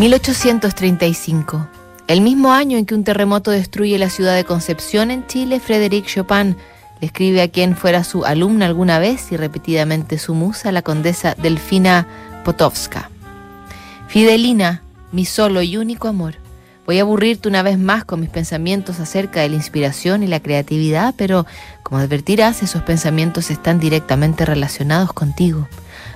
1835. El mismo año en que un terremoto destruye la ciudad de Concepción en Chile, Frédéric Chopin le escribe a quien fuera su alumna alguna vez y repetidamente su musa, la condesa Delfina Potowska. Fidelina, mi solo y único amor. Voy a aburrirte una vez más con mis pensamientos acerca de la inspiración y la creatividad, pero como advertirás, esos pensamientos están directamente relacionados contigo.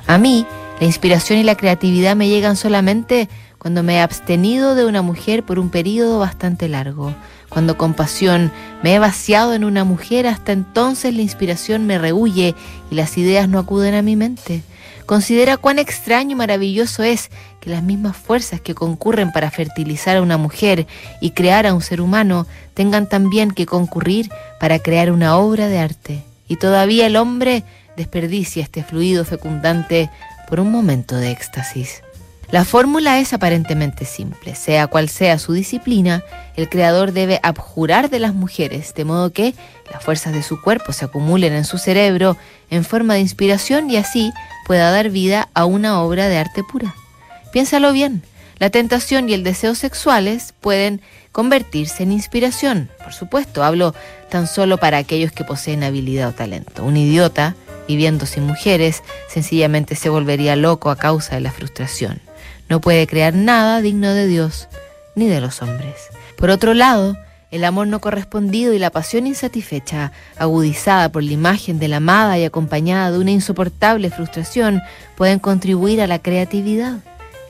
A mí, la inspiración y la creatividad me llegan solamente cuando me he abstenido de una mujer por un periodo bastante largo, cuando con pasión me he vaciado en una mujer, hasta entonces la inspiración me rehuye y las ideas no acuden a mi mente. Considera cuán extraño y maravilloso es que las mismas fuerzas que concurren para fertilizar a una mujer y crear a un ser humano tengan también que concurrir para crear una obra de arte. Y todavía el hombre desperdicia este fluido fecundante por un momento de éxtasis. La fórmula es aparentemente simple. Sea cual sea su disciplina, el creador debe abjurar de las mujeres, de modo que las fuerzas de su cuerpo se acumulen en su cerebro en forma de inspiración y así pueda dar vida a una obra de arte pura. Piénsalo bien, la tentación y el deseo sexuales pueden convertirse en inspiración. Por supuesto, hablo tan solo para aquellos que poseen habilidad o talento. Un idiota, viviendo sin mujeres, sencillamente se volvería loco a causa de la frustración no puede crear nada digno de Dios ni de los hombres. Por otro lado, el amor no correspondido y la pasión insatisfecha, agudizada por la imagen de la amada y acompañada de una insoportable frustración, pueden contribuir a la creatividad.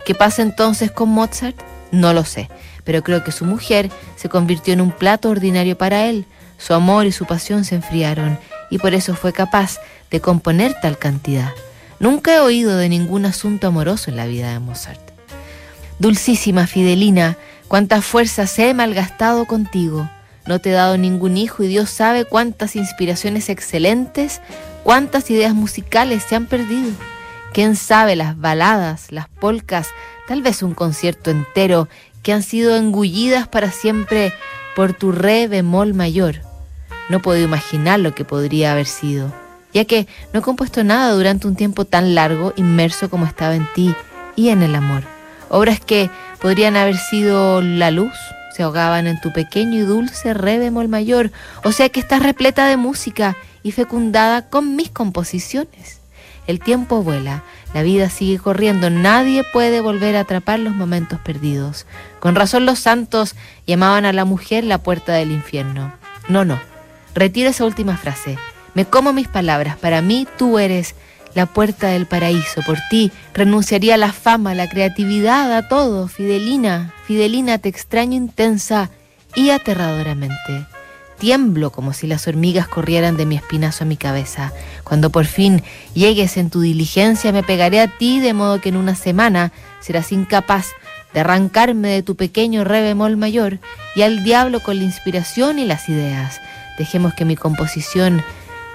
¿Qué pasa entonces con Mozart? No lo sé, pero creo que su mujer se convirtió en un plato ordinario para él. Su amor y su pasión se enfriaron y por eso fue capaz de componer tal cantidad. Nunca he oído de ningún asunto amoroso en la vida de Mozart. Dulcísima Fidelina, cuántas fuerzas he malgastado contigo. No te he dado ningún hijo y Dios sabe cuántas inspiraciones excelentes, cuántas ideas musicales se han perdido. ¿Quién sabe las baladas, las polcas, tal vez un concierto entero que han sido engullidas para siempre por tu re bemol mayor? No puedo imaginar lo que podría haber sido, ya que no he compuesto nada durante un tiempo tan largo inmerso como estaba en ti y en el amor. Obras que podrían haber sido La Luz, se ahogaban en tu pequeño y dulce re bemol mayor, o sea que estás repleta de música y fecundada con mis composiciones. El tiempo vuela, la vida sigue corriendo, nadie puede volver a atrapar los momentos perdidos. Con razón los santos llamaban a la mujer la puerta del infierno. No, no, retiro esa última frase. Me como mis palabras, para mí tú eres la puerta del paraíso. Por ti renunciaría a la fama, a la creatividad, a todo. Fidelina, Fidelina, te extraño intensa y aterradoramente. Tiemblo como si las hormigas corrieran de mi espinazo a mi cabeza. Cuando por fin llegues en tu diligencia me pegaré a ti de modo que en una semana serás incapaz de arrancarme de tu pequeño re bemol mayor y al diablo con la inspiración y las ideas. Dejemos que mi composición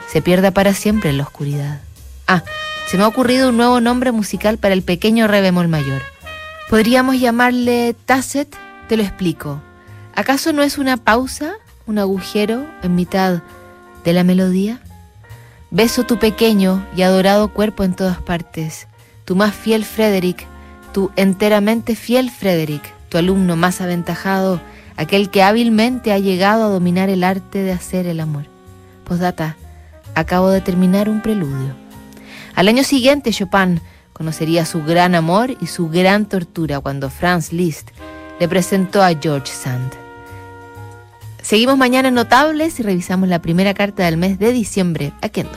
se pierda para siempre en la oscuridad. Ah, se me ha ocurrido un nuevo nombre musical para el pequeño re bemol mayor. Podríamos llamarle Tacet, te lo explico. ¿Acaso no es una pausa, un agujero en mitad de la melodía? Beso tu pequeño y adorado cuerpo en todas partes, tu más fiel Frederick, tu enteramente fiel Frederick, tu alumno más aventajado, aquel que hábilmente ha llegado a dominar el arte de hacer el amor. Postdata, acabo de terminar un preludio. Al año siguiente, Chopin conocería su gran amor y su gran tortura cuando Franz Liszt le presentó a George Sand. Seguimos mañana en Notables y revisamos la primera carta del mes de diciembre aquí en